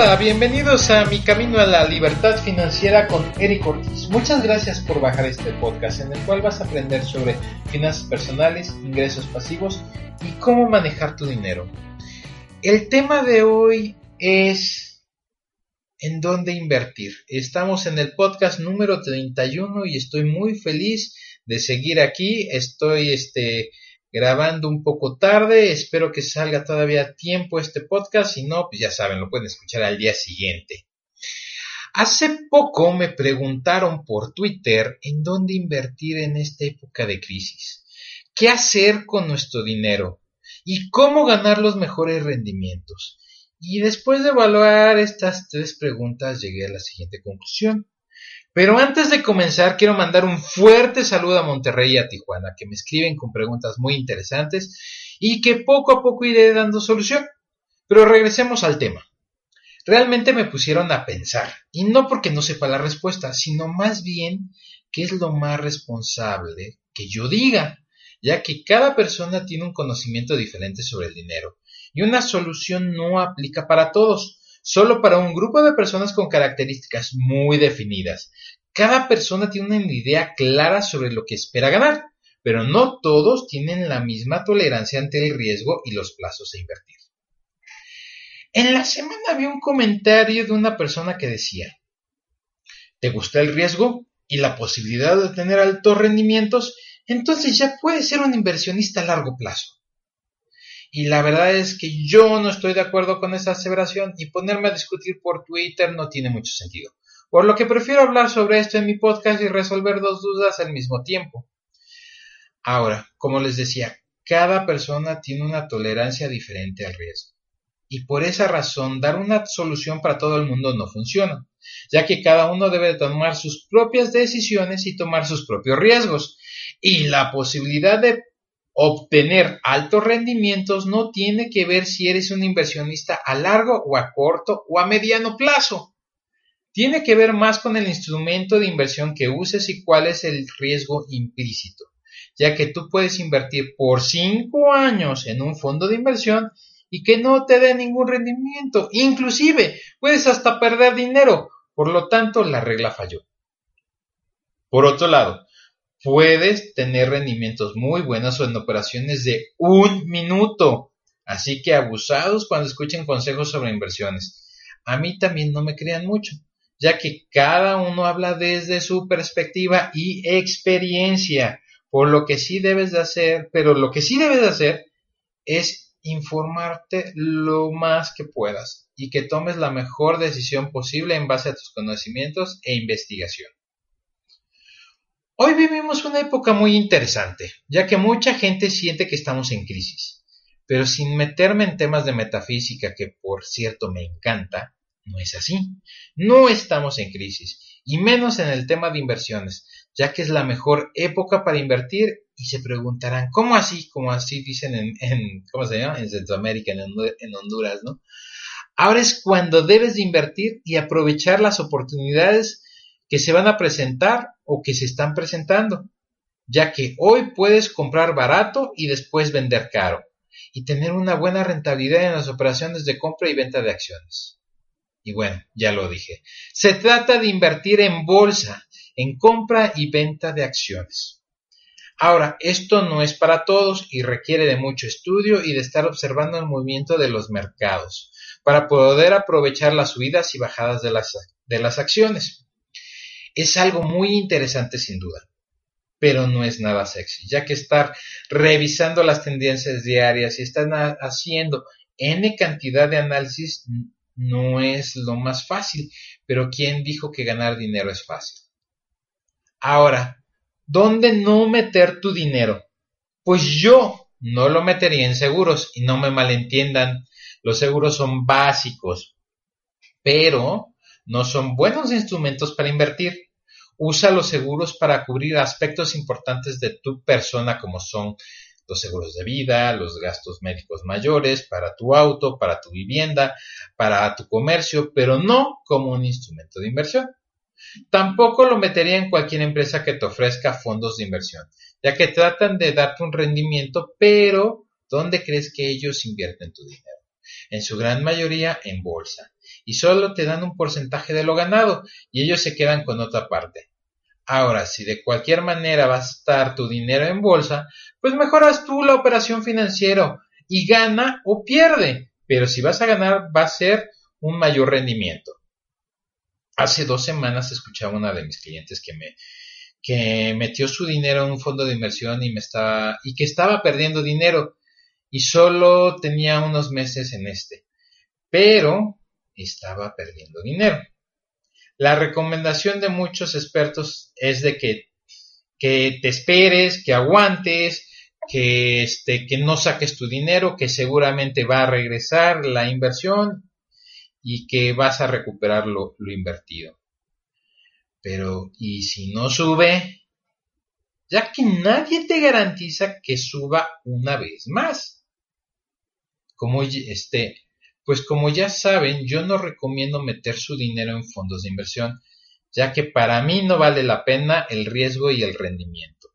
Hola, bienvenidos a Mi Camino a la Libertad Financiera con Eric Ortiz. Muchas gracias por bajar este podcast en el cual vas a aprender sobre finanzas personales, ingresos pasivos y cómo manejar tu dinero. El tema de hoy es en dónde invertir. Estamos en el podcast número 31 y estoy muy feliz de seguir aquí. Estoy este grabando un poco tarde. Espero que salga todavía a tiempo este podcast. Si no, pues ya saben, lo pueden escuchar al día siguiente. Hace poco me preguntaron por Twitter en dónde invertir en esta época de crisis. ¿Qué hacer con nuestro dinero? ¿Y cómo ganar los mejores rendimientos? Y después de evaluar estas tres preguntas llegué a la siguiente conclusión. Pero antes de comenzar, quiero mandar un fuerte saludo a Monterrey y a Tijuana, que me escriben con preguntas muy interesantes y que poco a poco iré dando solución. Pero regresemos al tema. Realmente me pusieron a pensar, y no porque no sepa la respuesta, sino más bien qué es lo más responsable que yo diga, ya que cada persona tiene un conocimiento diferente sobre el dinero, y una solución no aplica para todos solo para un grupo de personas con características muy definidas. Cada persona tiene una idea clara sobre lo que espera ganar, pero no todos tienen la misma tolerancia ante el riesgo y los plazos de invertir. En la semana vi un comentario de una persona que decía, ¿te gusta el riesgo y la posibilidad de tener altos rendimientos? Entonces ya puedes ser un inversionista a largo plazo. Y la verdad es que yo no estoy de acuerdo con esa aseveración y ponerme a discutir por Twitter no tiene mucho sentido. Por lo que prefiero hablar sobre esto en mi podcast y resolver dos dudas al mismo tiempo. Ahora, como les decía, cada persona tiene una tolerancia diferente al riesgo. Y por esa razón, dar una solución para todo el mundo no funciona, ya que cada uno debe tomar sus propias decisiones y tomar sus propios riesgos. Y la posibilidad de Obtener altos rendimientos no tiene que ver si eres un inversionista a largo o a corto o a mediano plazo. Tiene que ver más con el instrumento de inversión que uses y cuál es el riesgo implícito, ya que tú puedes invertir por cinco años en un fondo de inversión y que no te dé ningún rendimiento. Inclusive puedes hasta perder dinero. Por lo tanto, la regla falló. Por otro lado, puedes tener rendimientos muy buenos en operaciones de un minuto. Así que abusados cuando escuchen consejos sobre inversiones. A mí también no me crean mucho, ya que cada uno habla desde su perspectiva y experiencia. Por lo que sí debes de hacer, pero lo que sí debes de hacer es informarte lo más que puedas y que tomes la mejor decisión posible en base a tus conocimientos e investigación. Hoy vivimos una época muy interesante, ya que mucha gente siente que estamos en crisis. Pero sin meterme en temas de metafísica, que por cierto me encanta, no es así. No estamos en crisis, y menos en el tema de inversiones, ya que es la mejor época para invertir y se preguntarán, ¿cómo así? Como así dicen en, ¿cómo se llama? En Centroamérica, en Honduras, ¿no? Ahora es cuando debes de invertir y aprovechar las oportunidades que se van a presentar o que se están presentando, ya que hoy puedes comprar barato y después vender caro y tener una buena rentabilidad en las operaciones de compra y venta de acciones. Y bueno, ya lo dije, se trata de invertir en bolsa, en compra y venta de acciones. Ahora, esto no es para todos y requiere de mucho estudio y de estar observando el movimiento de los mercados para poder aprovechar las subidas y bajadas de las, de las acciones. Es algo muy interesante sin duda, pero no es nada sexy, ya que estar revisando las tendencias diarias y estar haciendo n cantidad de análisis no es lo más fácil, pero ¿quién dijo que ganar dinero es fácil? Ahora, ¿Dónde no meter tu dinero? Pues yo no lo metería en seguros y no me malentiendan. Los seguros son básicos, pero no son buenos instrumentos para invertir. Usa los seguros para cubrir aspectos importantes de tu persona como son los seguros de vida, los gastos médicos mayores, para tu auto, para tu vivienda, para tu comercio, pero no como un instrumento de inversión. Tampoco lo metería en cualquier empresa que te ofrezca fondos de inversión, ya que tratan de darte un rendimiento, pero ¿dónde crees que ellos invierten tu dinero? En su gran mayoría en bolsa, y solo te dan un porcentaje de lo ganado, y ellos se quedan con otra parte. Ahora, si de cualquier manera vas a estar tu dinero en bolsa, pues mejoras tú la operación financiera y gana o pierde. Pero si vas a ganar, va a ser un mayor rendimiento. Hace dos semanas escuchaba una de mis clientes que me que metió su dinero en un fondo de inversión y me estaba y que estaba perdiendo dinero y solo tenía unos meses en este, pero estaba perdiendo dinero. La recomendación de muchos expertos es de que, que te esperes, que aguantes, que, este, que no saques tu dinero, que seguramente va a regresar la inversión y que vas a recuperar lo, lo invertido. Pero, ¿y si no sube? Ya que nadie te garantiza que suba una vez más. Como este, pues como ya saben, yo no recomiendo meter su dinero en fondos de inversión, ya que para mí no vale la pena el riesgo y el rendimiento,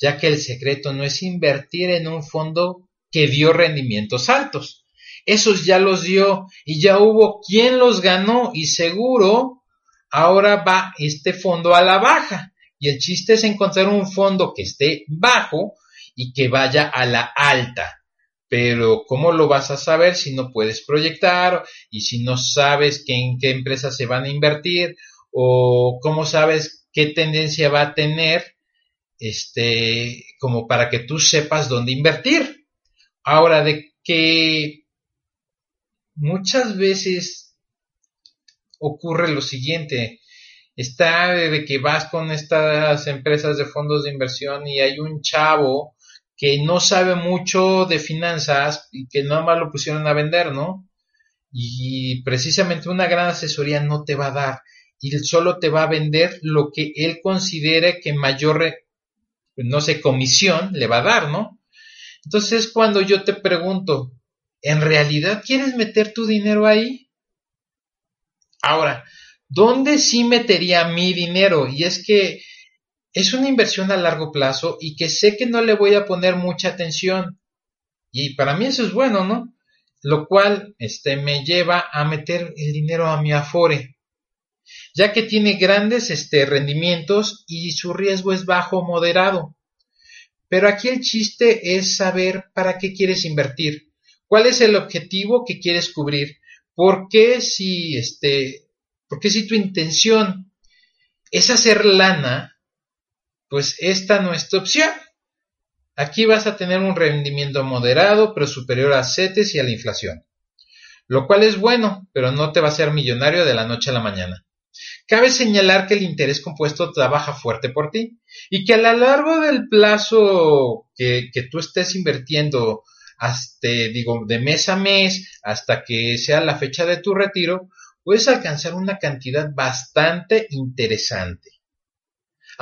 ya que el secreto no es invertir en un fondo que dio rendimientos altos. Esos ya los dio y ya hubo quien los ganó y seguro ahora va este fondo a la baja. Y el chiste es encontrar un fondo que esté bajo y que vaya a la alta pero ¿cómo lo vas a saber si no puedes proyectar y si no sabes en qué empresas se van a invertir o cómo sabes qué tendencia va a tener este como para que tú sepas dónde invertir? Ahora de que muchas veces ocurre lo siguiente, está de que vas con estas empresas de fondos de inversión y hay un chavo que no sabe mucho de finanzas y que nada más lo pusieron a vender, ¿no? Y precisamente una gran asesoría no te va a dar y solo te va a vender lo que él considere que mayor, no sé, comisión le va a dar, ¿no? Entonces cuando yo te pregunto, ¿en realidad quieres meter tu dinero ahí? Ahora, ¿dónde sí metería mi dinero? Y es que es una inversión a largo plazo y que sé que no le voy a poner mucha atención. Y para mí eso es bueno, ¿no? Lo cual este, me lleva a meter el dinero a mi Afore, ya que tiene grandes este, rendimientos y su riesgo es bajo o moderado. Pero aquí el chiste es saber para qué quieres invertir, cuál es el objetivo que quieres cubrir, por qué si, este, por qué si tu intención es hacer lana, pues esta no es tu opción. Aquí vas a tener un rendimiento moderado, pero superior a CETES y a la inflación. Lo cual es bueno, pero no te va a hacer millonario de la noche a la mañana. Cabe señalar que el interés compuesto trabaja fuerte por ti y que a lo largo del plazo que, que tú estés invirtiendo, hasta, digo, de mes a mes, hasta que sea la fecha de tu retiro, puedes alcanzar una cantidad bastante interesante.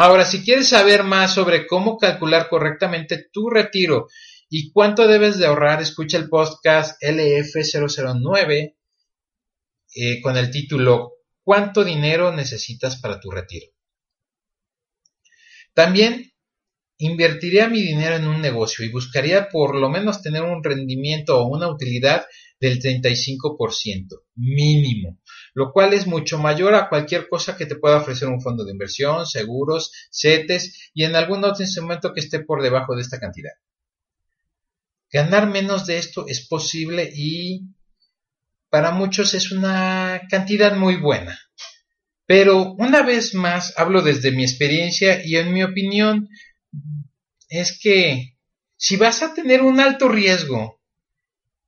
Ahora, si quieres saber más sobre cómo calcular correctamente tu retiro y cuánto debes de ahorrar, escucha el podcast LF009 eh, con el título ¿Cuánto dinero necesitas para tu retiro? También invertiría mi dinero en un negocio y buscaría por lo menos tener un rendimiento o una utilidad del 35% mínimo lo cual es mucho mayor a cualquier cosa que te pueda ofrecer un fondo de inversión, seguros, CETES y en algún otro instrumento que esté por debajo de esta cantidad. Ganar menos de esto es posible y para muchos es una cantidad muy buena. Pero una vez más hablo desde mi experiencia y en mi opinión es que si vas a tener un alto riesgo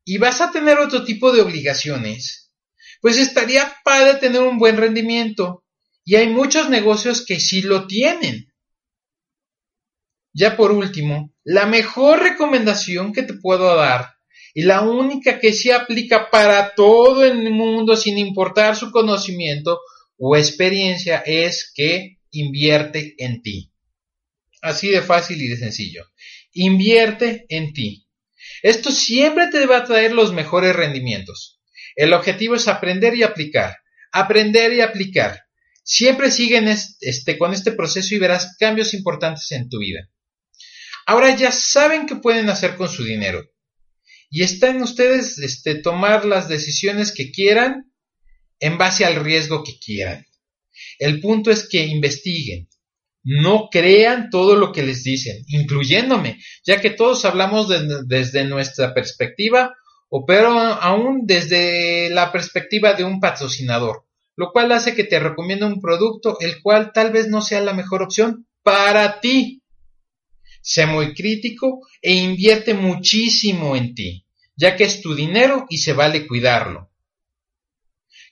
y vas a tener otro tipo de obligaciones, pues estaría padre tener un buen rendimiento. Y hay muchos negocios que sí lo tienen. Ya por último, la mejor recomendación que te puedo dar y la única que se aplica para todo el mundo sin importar su conocimiento o experiencia es que invierte en ti. Así de fácil y de sencillo. Invierte en ti. Esto siempre te va a traer los mejores rendimientos. El objetivo es aprender y aplicar. Aprender y aplicar. Siempre siguen este, con este proceso y verás cambios importantes en tu vida. Ahora ya saben qué pueden hacer con su dinero y están ustedes este, tomar las decisiones que quieran en base al riesgo que quieran. El punto es que investiguen, no crean todo lo que les dicen, incluyéndome, ya que todos hablamos desde nuestra perspectiva, o pero aún desde la perspectiva de un patrocinador, lo cual hace que te recomiende un producto el cual tal vez no sea la mejor opción para ti. Sé muy crítico e invierte muchísimo en ti, ya que es tu dinero y se vale cuidarlo.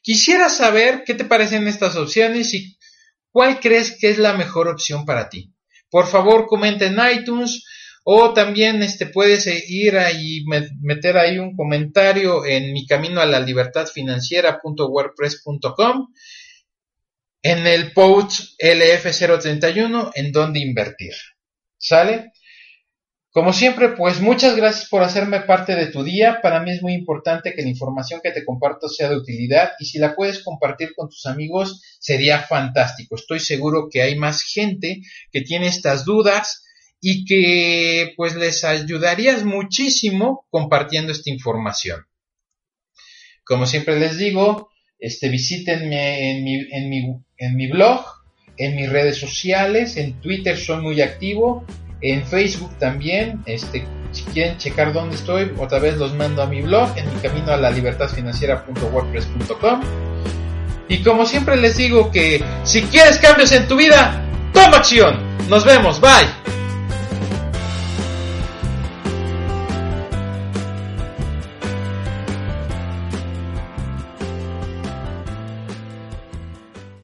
Quisiera saber qué te parecen estas opciones y cuál crees que es la mejor opción para ti. Por favor, comenta en iTunes o también este, puedes ir y meter ahí un comentario en mi camino a la libertad financiera.wordpress.com en el post LF031 en donde invertir. ¿Sale? Como siempre, pues muchas gracias por hacerme parte de tu día. Para mí es muy importante que la información que te comparto sea de utilidad y si la puedes compartir con tus amigos sería fantástico. Estoy seguro que hay más gente que tiene estas dudas y que pues les ayudarías muchísimo compartiendo esta información. Como siempre les digo, este, visítenme en mi, en mi, en mi blog en mis redes sociales, en Twitter soy muy activo, en Facebook también, este, si quieren checar dónde estoy, otra vez los mando a mi blog, en mi camino a la libertad financiera.wordpress.com. Y como siempre les digo que si quieres cambios en tu vida, toma acción. Nos vemos, bye.